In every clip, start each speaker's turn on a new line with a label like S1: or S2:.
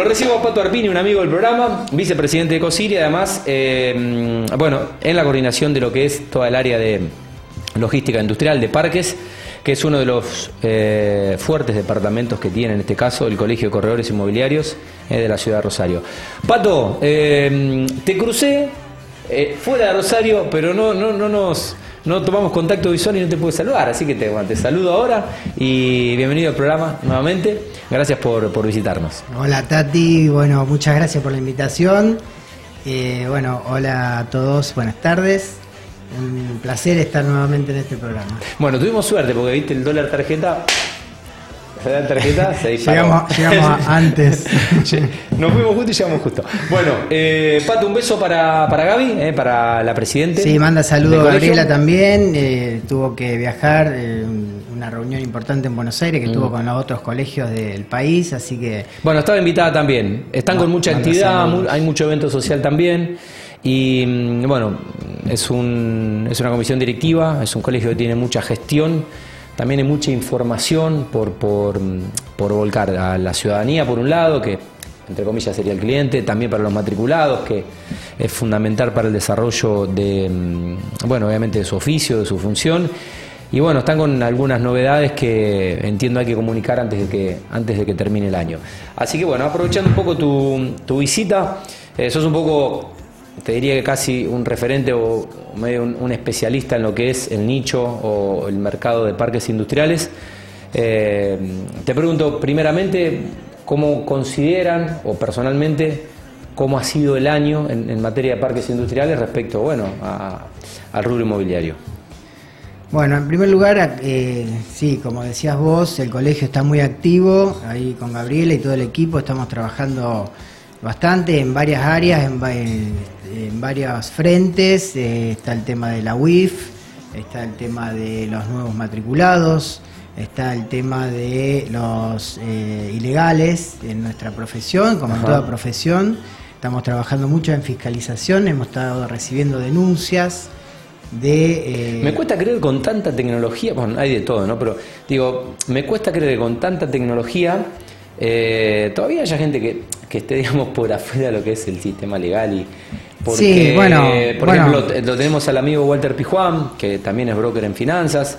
S1: lo recibo a Pato Arpini, un amigo del programa, vicepresidente de COSIR además, eh, bueno, en la coordinación de lo que es toda el área de logística industrial de parques, que es uno de los eh, fuertes departamentos que tiene en este caso el Colegio de Corredores Inmobiliarios eh, de la ciudad de Rosario. Pato, te crucé fuera de Rosario, pero no, no, no nos no tomamos contacto visual y no te pude saludar, así que te, bueno, te saludo ahora y bienvenido al programa nuevamente. Gracias por, por visitarnos.
S2: Hola Tati, bueno, muchas gracias por la invitación. Eh, bueno, hola a todos, buenas tardes. Un placer estar nuevamente en este programa.
S1: Bueno, tuvimos suerte porque viste el dólar tarjeta. Se da tarjeta, se disparó.
S2: Llegamos, llegamos a- antes.
S1: Nos fuimos justo y llegamos justo. Bueno, eh, Pato, un beso para, para Gaby, eh, para la presidente.
S2: Sí, manda saludos a. Gabriela también. eh, tuvo que viajar, eh, un- una reunión importante en Buenos Aires que
S1: Mm.
S2: tuvo con los otros colegios del país, así que
S1: Bueno, estaba invitada también. Están con mucha actividad, mu- hay mucho evento social también. Y mm, bueno, es, un, es una comisión directiva, es un colegio que tiene mucha gestión, también hay mucha información por, por, mm, por volcar a la ciudadanía, por un lado, que entre comillas sería el cliente, también para los matriculados, que es fundamental para el desarrollo de, mm, bueno, obviamente de su oficio, de su función. Y bueno, están con algunas novedades que entiendo hay que comunicar antes de que, antes de que termine el año. Así que bueno, aprovechando un poco tu, tu visita, eh, sos un poco, te diría que casi un referente o medio un, especialista en lo que es el nicho o el mercado de parques industriales. Eh, te pregunto primeramente, ¿cómo consideran o personalmente cómo ha sido el año en, materia de parques industriales respecto bueno, al rubro inmobiliario?
S2: Bueno, en primer lugar, eh, sí, como decías vos, el colegio está muy activo, ahí con Gabriela y todo el equipo estamos trabajando bastante en varias áreas, en, en- en varios frentes, eh, está el tema de la UIF, está el tema de los nuevos matriculados, está el tema de los eh, ilegales en nuestra profesión, como en toda profesión, estamos trabajando mucho en fiscalización, hemos estado recibiendo denuncias de... eh,
S1: Me cuesta creer con tanta tecnología, bueno, hay de todo, ¿no? Pero digo, me cuesta creer que con tanta tecnología eh, todavía haya gente que, que esté, digamos, por afuera de lo que es el sistema legal y porque,
S2: Sí, bueno,
S1: por
S2: bueno.
S1: ejemplo, lo tenemos al amigo Walter Pijuán, que también es broker en finanzas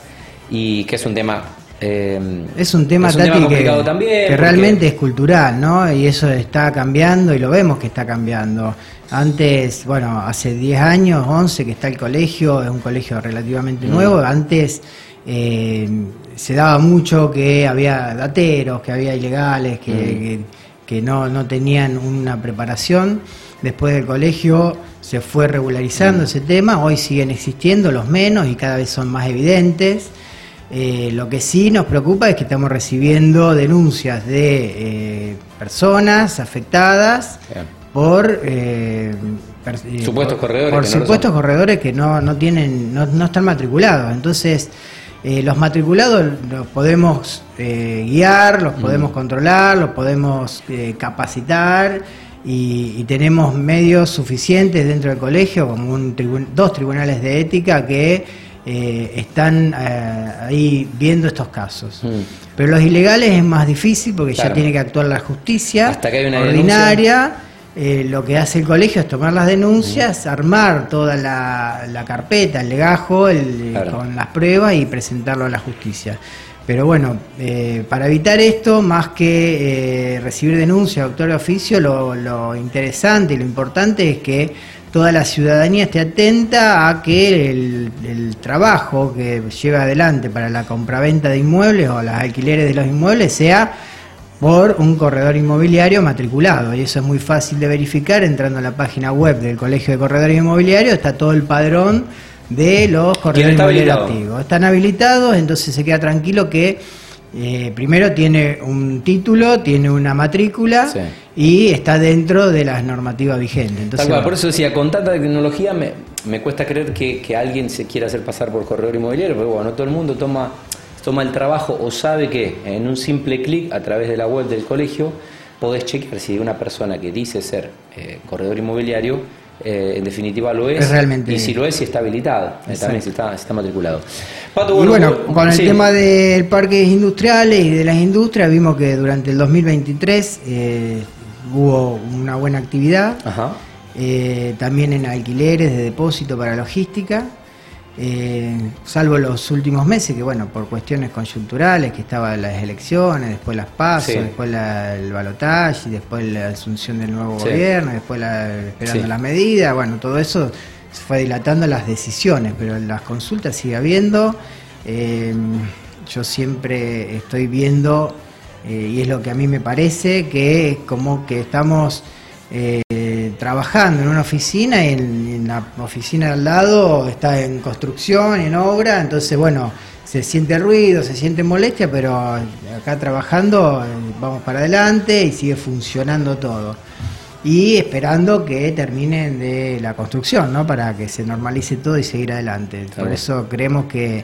S1: y que es un tema eh,
S2: Es un tema,
S1: es
S2: Tati, que,
S1: complicado también
S2: que realmente es cultural, ¿no? Y eso está cambiando y lo vemos que está cambiando. Antes, bueno, hace 10 años, 11 que está el colegio, es un colegio relativamente
S1: Mm.
S2: nuevo. Antes eh, se daba mucho que había dateros, que había ilegales, que,
S1: Mm.
S2: que- que no, no tenían una preparación. Después del colegio se fue
S1: Mm.
S2: regularizando ese tema, hoy siguen existiendo los menos y cada vez son más evidentes. Eh, lo que sí nos preocupa es que estamos recibiendo denuncias de eh, personas afectadas
S1: Bien.
S2: por eh, per-
S1: Supuestos corredores
S2: por
S1: que no lo
S2: supuestos
S1: son.
S2: corredores que no, no tienen no, no están matriculados entonces eh, los matriculados los podemos eh, guiar
S1: Mm.
S2: los podemos controlar los podemos eh, capacitar y, y tenemos medios suficientes dentro del colegio como un tribun- dos tribunales de ética que eh, están eh, ahí viendo estos casos.
S1: Mm.
S2: Pero los ilegales es más difícil porque
S1: Claro.
S2: ya tiene que actuar la justicia
S1: Hasta que hay una
S2: ordinaria. Eh, lo que hace el colegio es tomar las denuncias, armar toda la, la carpeta, el legajo, el-
S1: Claro.
S2: con las pruebas y presentarlo a la justicia. Pero bueno, eh, para evitar esto, más que eh, recibir denuncias, doctor de oficio, lo, interesante y lo importante es que toda la ciudadanía esté atenta a que el, el trabajo que lleva adelante para la compraventa de inmuebles o los alquileres de los inmuebles sea por un corredor inmobiliario matriculado. Y eso es muy fácil de verificar entrando a la página web del Colegio de Corredores Inmobiliarios, está todo el padrón de los corredores
S1: está
S2: inmobiliarios
S1: habilitado?
S2: activos. Están habilitados, entonces se queda tranquilo que eh, primero tiene un título, tiene una matrícula
S1: Sí.
S2: y está dentro de las normativas vigentes. Entonces,
S1: cual, por eso decía, con tanta tecnología me, me cuesta creer que, que alguien se quiera hacer pasar por corredor inmobiliario, porque bueno, no todo el mundo toma, toma el trabajo o sabe que en un simple clic a través de la web del colegio podés chequear si una persona que dice ser eh, corredor inmobiliario eh, en definitiva lo es,
S2: Es realmente-
S1: y si lo es, si está habilitado, eh, también si está, si está matriculado. Pato,
S2: Y bueno, con el
S1: sí.
S2: tema del parques industriales y de las industrias, vimos que durante el 2023 eh, hubo una buena actividad. también en alquileres de depósito para logística. Salvo los últimos meses, que bueno, por cuestiones coyunturales, que estaban las elecciones, después las pasos, después el balotaje, después la asunción del nuevo gobierno, después la, esperando las medidas, bueno, todo eso se fue dilatando las decisiones, pero las consultas sigue habiendo. Eh, yo siempre estoy viendo, eh, y es lo que a mí me parece, que es como que estamos eh, trabajando en una oficina y en, la oficina al lado está en construcción, en obra, entonces bueno, se siente ruido, se siente molestia, pero acá trabajando vamos para adelante y sigue funcionando todo y esperando que terminen de la construcción, ¿no? Para que se normalice todo y seguir adelante. Por eso creemos que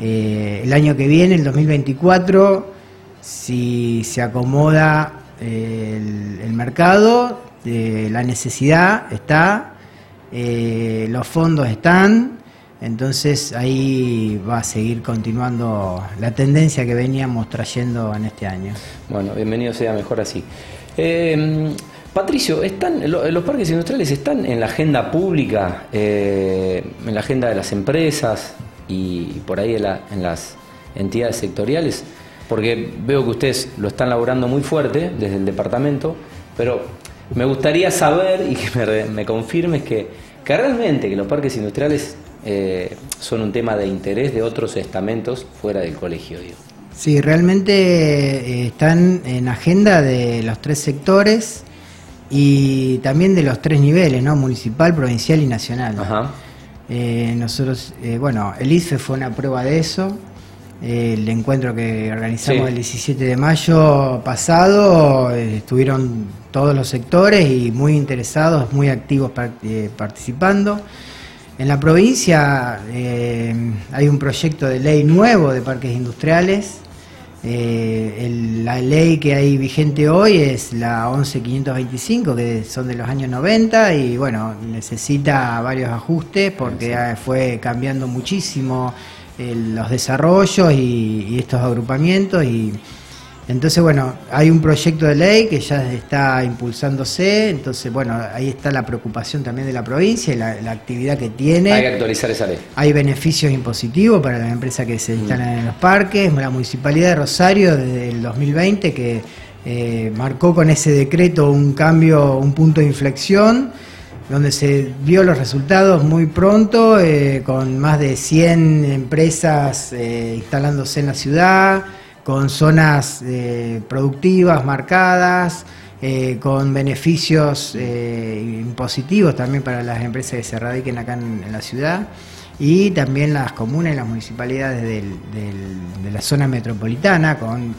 S2: eh, el año que viene, el 2024, si se acomoda eh, el, mercado, eh, la necesidad está, los fondos están, entonces ahí va a seguir continuando la tendencia que veníamos trayendo en este año.
S1: Bueno, bienvenido sea mejor así. Patricio, ¿están, ¿los parques industriales están en la agenda pública, eh, en la agenda de las empresas y por ahí en, las entidades sectoriales? Porque veo que ustedes lo están laburando muy fuerte desde el departamento, pero me gustaría saber y que me, confirmes que, realmente que los parques industriales eh, son un tema de interés de otros estamentos fuera del colegio. Digo.
S2: Sí, realmente eh, están en agenda de los tres sectores y también de los tres niveles, ¿no? Municipal, provincial y nacional. Eh, nosotros, eh, bueno, el IFE fue una prueba de eso. El encuentro que organizamos el 17 de mayo pasado, eh, estuvieron todos los sectores y muy interesados, muy activos participando. En la provincia hay un proyecto de ley nuevo de parques industriales. Eh, la ley que hay vigente hoy es la 11525, que son de los años 90 y bueno, necesita varios ajustes porque fue cambiando muchísimo eh, los desarrollos y, y, estos agrupamientos y entonces, bueno, hay un proyecto de ley que ya está impulsándose, entonces, bueno, ahí está la preocupación también de la provincia y la, actividad que tiene.
S1: Hay que actualizar esa ley.
S2: Hay beneficios impositivos para las empresas que se instalan en los parques. La Municipalidad de Rosario desde el 2020 que eh, marcó con ese decreto un cambio, un punto de inflexión donde se vio los resultados muy pronto, eh, con más de 100 empresas eh, instalándose en la ciudad, con zonas eh, productivas marcadas, con beneficios impositivos también para las empresas que se radiquen acá en, la ciudad y también las comunas y las municipalidades de la zona metropolitana con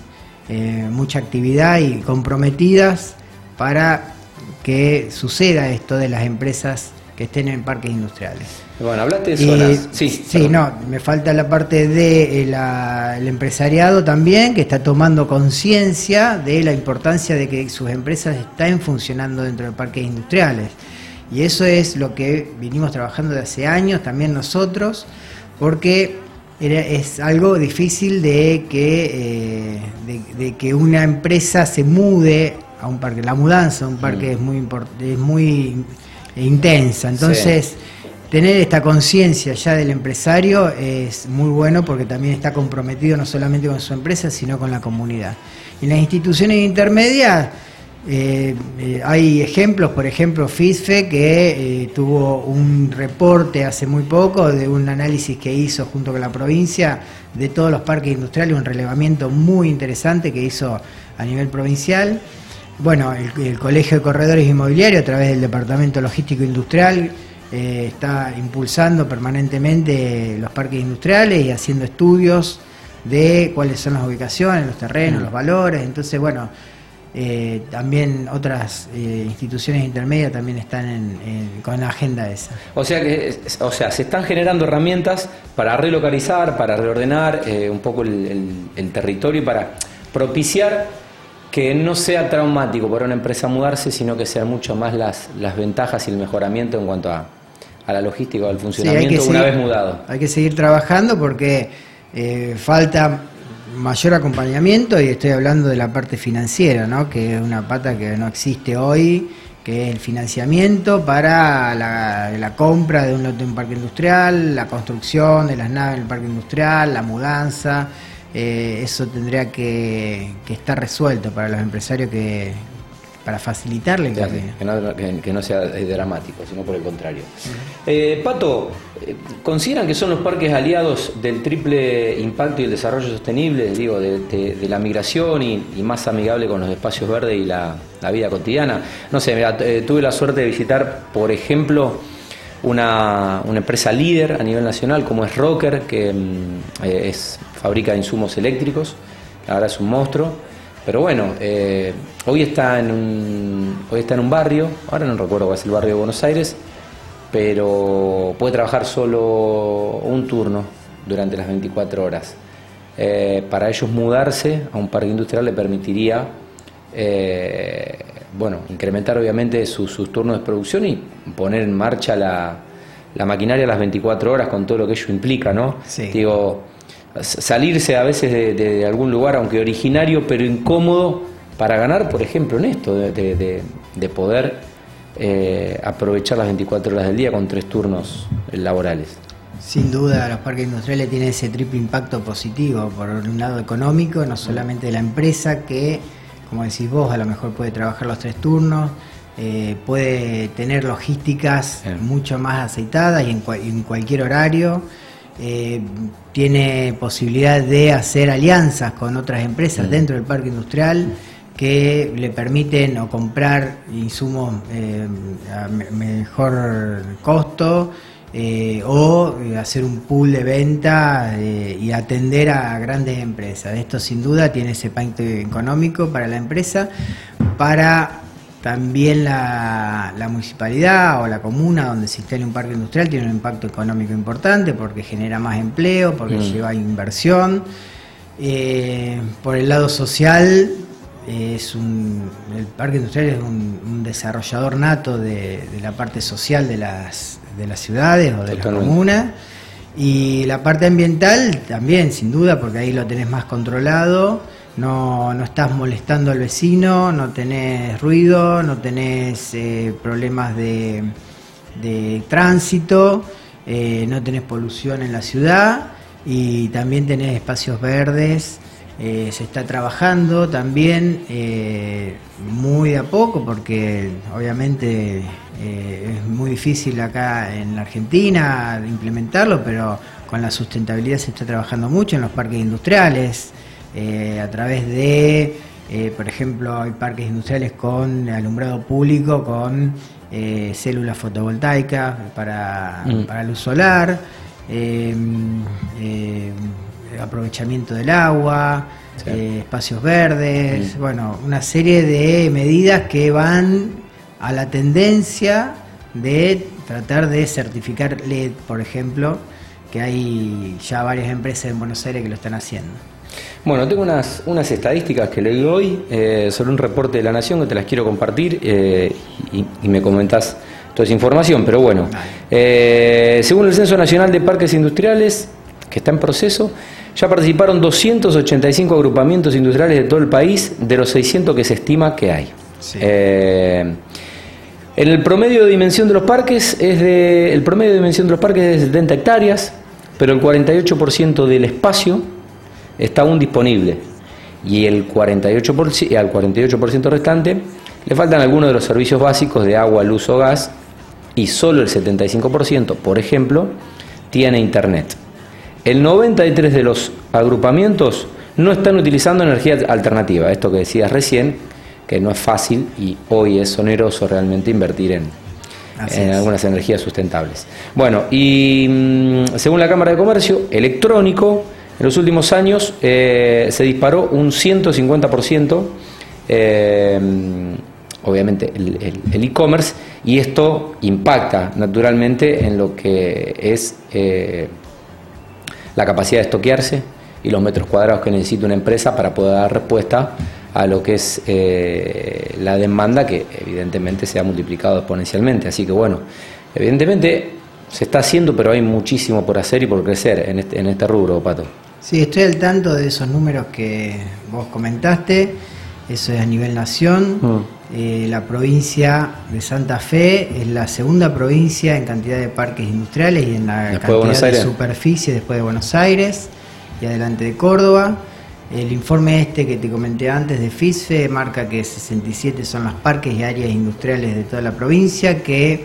S2: mucha actividad y comprometidas para que suceda esto de las empresas que estén en parques industriales.
S1: Bueno, hablaste de zonas.
S2: sí, sí no, me falta la parte del de eh, empresariado también, que está tomando conciencia de la importancia de que sus empresas estén funcionando dentro de parques industriales. Y eso es lo que vinimos trabajando de hace años, también nosotros, porque es algo difícil de que, eh, de, que una empresa se mude a un parque. La mudanza a un parque mm. es muy, es muy intensa. Entonces, tener esta conciencia ya del empresario es muy bueno porque también está comprometido no solamente con su empresa, sino con la comunidad. En las instituciones intermedias eh, eh, hay ejemplos, por ejemplo, FISFE, que eh, tuvo un reporte hace muy poco de un análisis que hizo junto con la provincia de todos los parques industriales, un relevamiento muy interesante que hizo a nivel provincial bueno, el, Colegio de Corredores Inmobiliarios, a través del Departamento Logístico Industrial, eh, está impulsando permanentemente los parques industriales y haciendo estudios de cuáles son las ubicaciones, los terrenos, los valores. Entonces, bueno, eh, también otras eh, instituciones intermedias también están con la agenda esa.
S1: O sea que, o sea, se están generando herramientas para relocalizar, para reordenar un poco el, el territorio y para propiciar que no sea traumático para una empresa mudarse, sino que sean mucho más las, las ventajas y el mejoramiento en cuanto a, a la logística o al funcionamiento una vez mudado.
S2: Hay que seguir trabajando porque eh, falta mayor acompañamiento y estoy hablando de la parte financiera, ¿no? que es una pata que no existe hoy, que es el financiamiento para la, compra de un lote en un parque industrial, la construcción de las naves en el parque industrial, la mudanza. Eh, eso tendría que, que estar resuelto para los empresarios que, para facilitarle
S1: que, no, sea dramático, sino por el contrario. Eh, Pato, eh, ¿consideran que son los parques aliados del triple impacto y el desarrollo sostenible, digo, de, la migración y, más amigable con los espacios verdes y la, vida cotidiana? No sé, eh, tuve la suerte de visitar, por ejemplo, una, empresa líder a nivel nacional como es Rocker, que mm, es, fabrica insumos eléctricos, ahora es un monstruo pero bueno, eh, hoy, está en un, hoy está en un barrio, ahora no recuerdo cuál es el barrio de Buenos Aires, pero puede trabajar solo un turno durante las 24 horas. Eh, para ellos mudarse a un parque industrial le permitiría eh, bueno, incrementar obviamente sus, turnos de producción y poner en marcha la, la, maquinaria a las 24 horas con todo lo que ello implica, ¿no? Digo, salirse a veces de, algún lugar, aunque originario, pero incómodo, para ganar, por ejemplo, en esto, de, poder eh, aprovechar las 24 horas del día con tres turnos laborales.
S2: Sin duda, los parques industriales tienen ese triple impacto positivo, por un lado económico, no solamente de la empresa, que, como decís vos, a lo mejor puede trabajar los tres turnos, eh, puede tener logísticas mucho más aceitadas y en cualquier horario. Eh, tiene posibilidad de hacer alianzas con otras empresas dentro del parque industrial que le permiten o comprar insumos eh, a mejor costo eh, o hacer un pool de venta y atender a grandes empresas. Esto sin duda tiene ese impacto económico para la empresa, para también la, municipalidad o la comuna donde se instale un parque industrial tiene un impacto económico importante porque genera más empleo, porque mm. lleva inversión. Eh, por el lado social, es un, el parque industrial es un, desarrollador nato de, la parte social de las, de las ciudades o de las comunas. Y la parte ambiental también, sin duda, porque ahí lo tenés más controlado no, no estás molestando al vecino, no tenés ruido, no tenés eh, problemas de, tránsito, eh, no tenés polución en la ciudad y también tenés espacios verdes. Eh, se está trabajando también muy a poco porque obviamente es muy difícil acá en la Argentina implementarlo, pero con la sustentabilidad se está trabajando mucho en los parques industriales. Eh, a través de, eh, por ejemplo, hay parques industriales con alumbrado público, con eh, células fotovoltaicas para, mm. para luz solar, aprovechamiento del agua, espacios verdes, mm. bueno, una serie de medidas que van a la tendencia de tratar de certificar LED, por ejemplo, que hay ya varias empresas en Buenos Aires que lo están haciendo.
S1: Bueno, tengo unas, unas estadísticas que leí hoy eh, sobre un reporte de la Nación que te las quiero compartir eh, y, me comentás toda esa información, pero bueno, eh, según el Censo Nacional de Parques Industriales, que está en proceso, ya participaron 285 agrupamientos industriales de todo el país, de los 600 que se estima que hay. en el promedio de dimensión de los parques es de, el promedio de dimensión de los parques es de 70 hectáreas, pero el 48% del espacio está aún disponible y el 48%, al 48% restante le faltan algunos de los servicios básicos de agua, luz o gas y solo el 75%, por ejemplo, tiene internet. El 93% de los agrupamientos no están utilizando energía alternativa, esto que decías recién, que no es fácil y hoy es oneroso realmente invertir en, en algunas energías sustentables. Bueno, y mm, según la Cámara de Comercio, electrónico, en los últimos años eh, se disparó un 150%, eh, obviamente, el e-commerce, y esto impacta naturalmente en lo que es eh, la capacidad de estoquearse y los metros cuadrados que necesita una empresa para poder dar respuesta a lo que es la demanda que evidentemente se ha multiplicado exponencialmente. Así que bueno, evidentemente se está haciendo, pero hay muchísimo por hacer y por crecer en este, en este rubro, Pato.
S2: Sí, estoy al tanto de esos números que vos comentaste. Eso es a nivel nación.
S1: Mm.
S2: Eh, la provincia de Santa Fe es la segunda provincia en cantidad de parques industriales y en la
S1: Después de
S2: cantidad de,
S1: Aires.
S2: superficie después de Buenos Aires y adelante de Córdoba. El informe este que te comenté antes de FISFE marca que 67 son los parques y áreas industriales de toda la provincia, que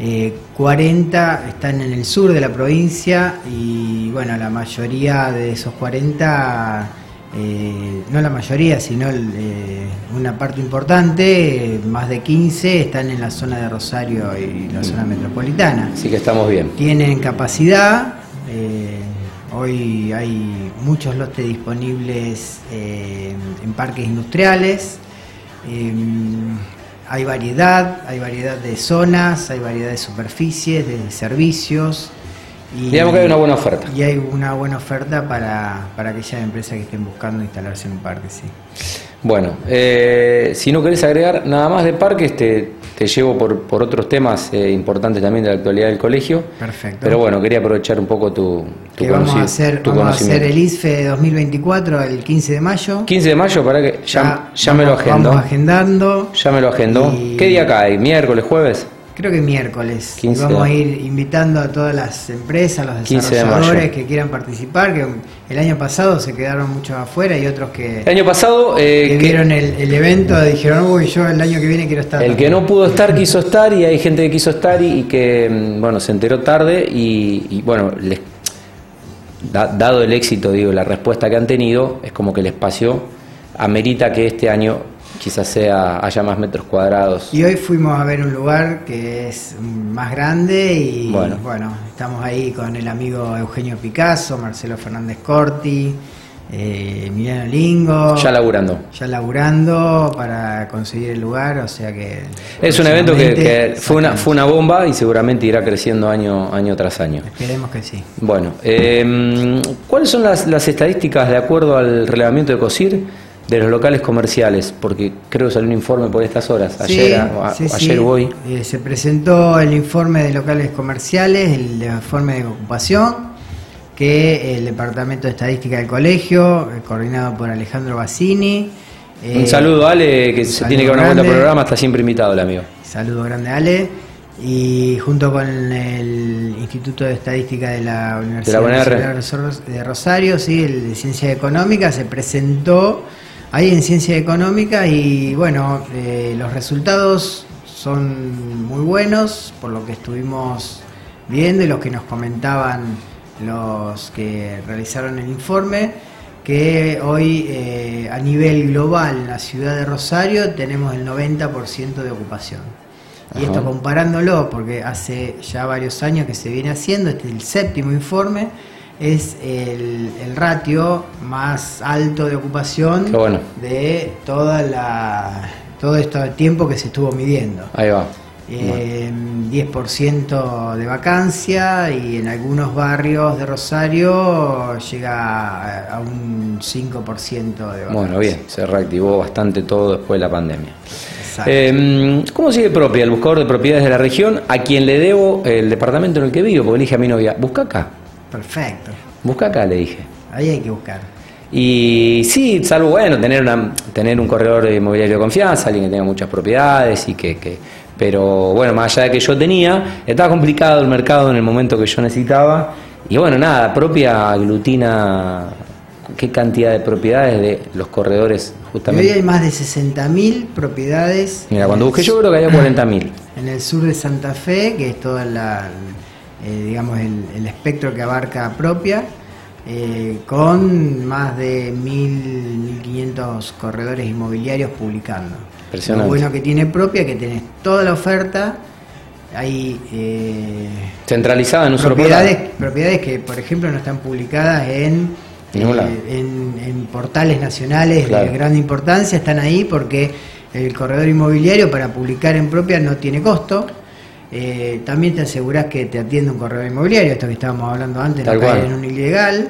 S2: eh, 40 están en el sur de la provincia y bueno, la mayoría de esos 40, eh, no la mayoría, sino el, eh, una parte importante, más de 15, están en la zona de Rosario y la zona metropolitana.
S1: Así que estamos bien.
S2: Tienen capacidad, eh, hoy hay muchos lotes disponibles en parques industriales, hay variedad, hay variedad de zonas, hay variedad de superficies, de servicios. Y,
S1: Digamos que hay una buena oferta.
S2: Y hay una buena oferta para, para aquellas empresas que estén buscando instalarse en un parque, sí.
S1: Bueno, eh, si no querés agregar nada más de parques, te, te llevo por, por otros temas eh, importantes también de la actualidad del colegio.
S2: Perfecto.
S1: Pero bueno, quería aprovechar un poco tu, tu,
S2: que vamos a hacer,
S1: tu
S2: vamos a hacer
S1: conocimiento.
S2: el ISFE 2024 el 15 de mayo.
S1: 15 de mayo, para que ya, ya me lo agendo.
S2: Vamos agendando.
S1: Ya me lo agendó.
S2: Y-
S1: ¿Qué día cae? ¿Miércoles, jueves?
S2: Creo que miércoles.
S1: 15
S2: Vamos a ir invitando a todas las empresas, los
S1: 15 de
S2: desarrolladores que quieran participar, que el año pasado se quedaron muchos afuera y otros que,
S1: El año pasado, eh,
S2: que
S1: que-
S2: vieron el, el evento dijeron, uy, yo el año que viene quiero estar.
S1: el que no pudo estar quiso estar y hay gente que quiso estar y, y que, mm, bueno, se enteró tarde y, y, bueno, les, da- dado el éxito, digo, la respuesta que han tenido, es como que el espacio amerita que este año quizás sea haya más metros cuadrados.
S2: Y hoy fuimos a ver un lugar que es más grande y
S1: Bueno.
S2: bueno, estamos ahí con el amigo Eugenio Picasso, Marcelo Fernández Corti, eh, Emiliano Lingo.
S1: Ya laburando.
S2: ya laburando para conseguir el lugar, o sea que...
S1: Es un evento que, fue, una, fue una bomba y seguramente irá creciendo año, año tras año.
S2: Esperemos que sí.
S1: Bueno, eh, ¿cuáles son las, las estadísticas de acuerdo al relevamiento de COSIR de los locales comerciales? Porque creo que salió un informe por estas horas, ayer,
S2: Sí,
S1: a-
S2: sí, sí.
S1: ayer o hoy.
S2: Eh, se presentó el informe de locales comerciales, el informe de ocupación, que el Departamento de Estadística del Colegio, eh, coordinado por Alejandro Bassini. eh,
S1: un saludo, Ale, que se tiene que dar una vuelta al programa, está siempre invitado el amigo.
S2: Saludo grande Ale. Y junto con el Instituto de Estadística de la Universidad Ros- de Rosario, sí, el de Ciencia Económica, se presentó ahí en Ciencia Económica y bueno, eh, los resultados son muy buenos por lo que estuvimos viendo y los que nos comentaban los que realizaron el informe que hoy eh, a nivel global en la ciudad de Rosario tenemos el 90% de ocupación. Y esto comparándolo, porque hace ya varios años que se viene haciendo, este es el séptimo informe, es el, el ratio más alto de ocupación
S1: bueno.
S2: de toda la, todo este tiempo que se estuvo midiendo.
S1: Ahí va.
S2: Eh, 10% de vacancia y en algunos barrios de Rosario llega a, un 5% de vacancia.
S1: Bueno, bien, se reactivó bastante todo después de la pandemia. Eh, ¿Cómo sigue propia el buscador de propiedades de la región a quien le debo el departamento en el que vivo? Porque le dije a mi novia, busca acá,
S2: Perfecto.
S1: busca acá, le dije.
S2: Ahí hay que buscar.
S1: Y sí, salvo bueno, tener una, tener un corredor inmobiliario de confianza, alguien que tenga muchas propiedades y que, que- pero bueno, más allá de que yo tenía, estaba complicado el mercado en el momento que yo necesitaba. Y bueno, nada, propia aglutina qué cantidad de propiedades de los corredores
S2: Y hoy hay
S1: justamente.
S2: más de 60.000 propiedades.
S1: Mira, cuando busqué yo creo que había 40.000.
S2: En el sur de Santa Fe, que es todo la, eh, digamos el, el espectro que abarca propia, eh, con más de 1.000, 1.500 corredores inmobiliarios publicando. Lo bueno que tiene propia, que tenés toda la oferta, hay eh,
S1: Centralizada en un solo
S2: propiedades,
S1: portal.
S2: propiedades que, por ejemplo, no están publicadas en, eh, en, en portales nacionales
S1: Claro.
S2: de gran importancia, están ahí porque el corredor inmobiliario para publicar en propia no tiene costo. Eh, también te aseguras que te atiende un corredor inmobiliario, esto que estábamos hablando antes,
S1: Tal
S2: no caer en un ilegal.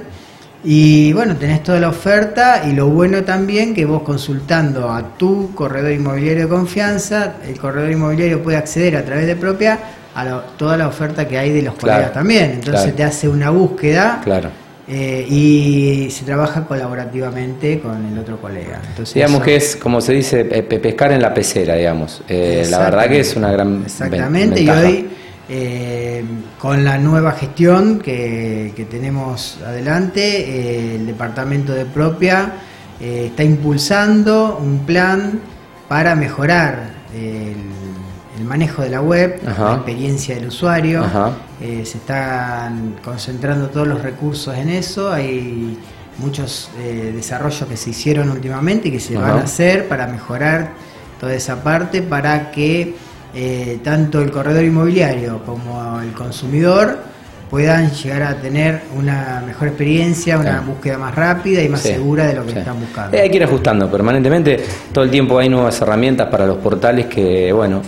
S2: Y bueno, tenés toda la oferta y lo bueno también que vos consultando a tu corredor inmobiliario de confianza, el corredor inmobiliario puede acceder a través de propia a lo- toda la oferta que hay de los
S1: Claro,
S2: colegas también. Entonces
S1: claro.
S2: te hace una búsqueda
S1: Claro.
S2: Eh, y se trabaja colaborativamente con el otro colega.
S1: Entonces, digamos que es, como se dice, pescar en la pecera, digamos. Eh, la verdad que es una gran
S2: Exactamente, y hoy eh, con la nueva gestión que, tenemos adelante, el departamento de propia está impulsando un plan para mejorar el el manejo de la web, la experiencia del usuario. Eh, se están concentrando todos los recursos en eso. Hay muchos eh, desarrollos que se hicieron últimamente y que se van a hacer para mejorar toda esa parte para que eh, tanto el corredor inmobiliario como el consumidor puedan llegar a tener una mejor experiencia, una búsqueda más rápida y más segura de lo que están buscando.
S1: hay que ir ajustando permanentemente, todo el tiempo hay nuevas herramientas para los portales que, bueno,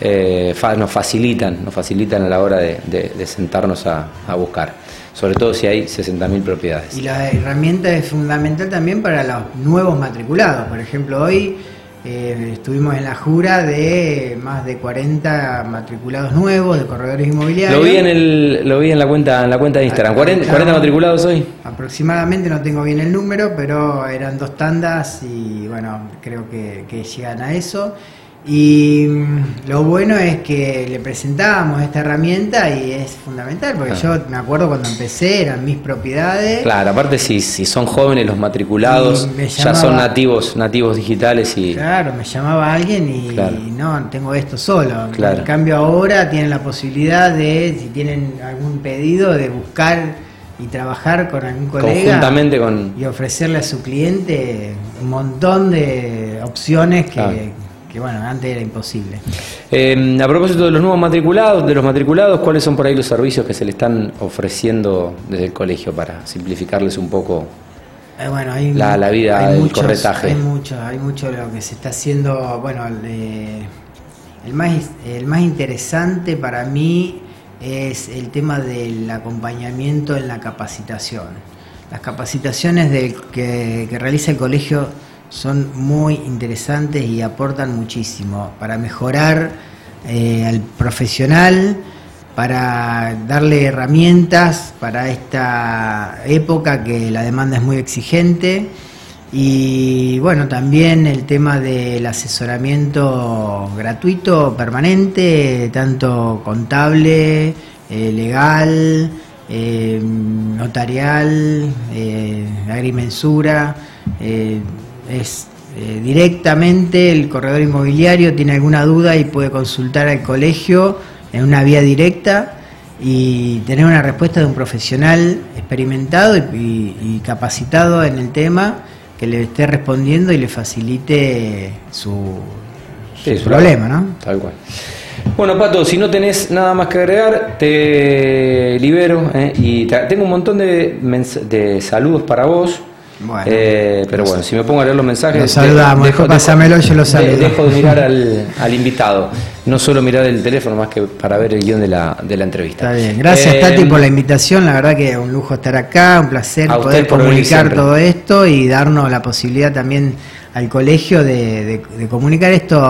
S1: eh, nos facilitan, nos facilitan a la hora de, sentarnos a, buscar, sobre todo si hay 60.000 propiedades.
S2: Y la herramienta es fundamental también para los nuevos matriculados. Por ejemplo, hoy eh, estuvimos en la jura de más de 40 matriculados nuevos de corredores inmobiliarios.
S1: Lo vi en, el, lo vi en la cuenta en la cuenta de Instagram. 40, matriculados hoy.
S2: Aproximadamente, no tengo bien el número, pero eran dos tandas y bueno, creo que, que llegan a eso. Y lo bueno es que le presentábamos esta herramienta y es fundamental, porque yo me acuerdo cuando empecé, eran mis propiedades.
S1: Claro, aparte si, si son jóvenes los matriculados, ya son nativos, nativos digitales y...
S2: Claro, me llamaba alguien y, no, tengo esto solo. En cambio ahora tienen la posibilidad de, si tienen algún pedido, de buscar y trabajar con algún colega
S1: Conjuntamente con...
S2: y ofrecerle a su cliente un montón de opciones que que bueno, antes era imposible.
S1: Eh, a propósito de los nuevos matriculados, de los matriculados, ¿cuáles son por ahí los servicios que se le están ofreciendo desde el colegio para simplificarles un poco
S2: eh, bueno, hay,
S1: la, vida del corretaje?
S2: Hay mucho, hay mucho lo que se está haciendo, bueno, el, más, el más interesante para mí es el tema del acompañamiento en la capacitación. Las capacitaciones que, que realiza el colegio son muy interesantes y aportan muchísimo para mejorar eh, al profesional, para darle herramientas para esta época que la demanda es muy exigente. Y bueno, también el tema del asesoramiento gratuito, permanente, tanto contable, eh, legal, eh, notarial, agrimensura es eh, directamente el corredor inmobiliario tiene alguna duda y puede consultar al colegio en una vía directa y tener una respuesta de un profesional experimentado y, capacitado en el tema que le esté respondiendo y le facilite su, problema, ¿no?
S1: Tal cual. Bueno, Pato, si no tenés nada más que agregar, te libero ¿eh? y tengo un montón de, de saludos para vos. Eh, pero bueno, si me pongo a leer los mensajes. Lo
S2: saludamos, dejo, pásamelo, yo lo saludo.
S1: Dejo de mirar al, invitado, no solo mirar el teléfono, más que para ver el guion de la, de la entrevista.
S2: Está bien, gracias eh, Tati por la invitación, la verdad que es un lujo estar acá, un placer poder comunicar todo esto y darnos la posibilidad también al colegio de, de comunicar esto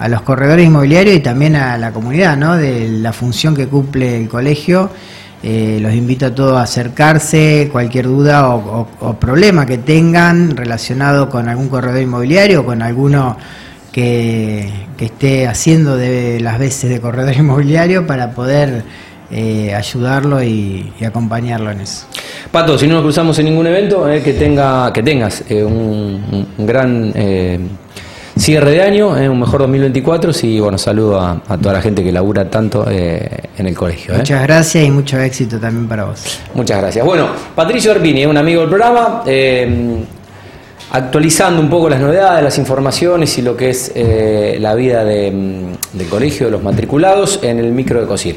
S2: a los corredores inmobiliarios y también a la comunidad, ¿no? de la función que cumple el colegio eh, los invito a todos a acercarse, cualquier duda o, problema que tengan relacionado con algún corredor inmobiliario o con alguno que, esté haciendo de las veces de corredor inmobiliario para poder eh, ayudarlo y, acompañarlo en eso.
S1: Pato, si no nos cruzamos en ningún evento, eh, que, tenga, que tengas un, un, gran cierre de año, un mejor 2024 y bueno, saludo a, toda la gente que labura tanto eh, en el colegio.
S2: ¿eh? Muchas gracias y mucho éxito también para vos.
S1: Muchas gracias. Bueno, Patricio Arpini, un amigo del programa, eh, actualizando un poco las novedades, las informaciones y lo que es la vida del colegio, de los matriculados en el micro de COSIR.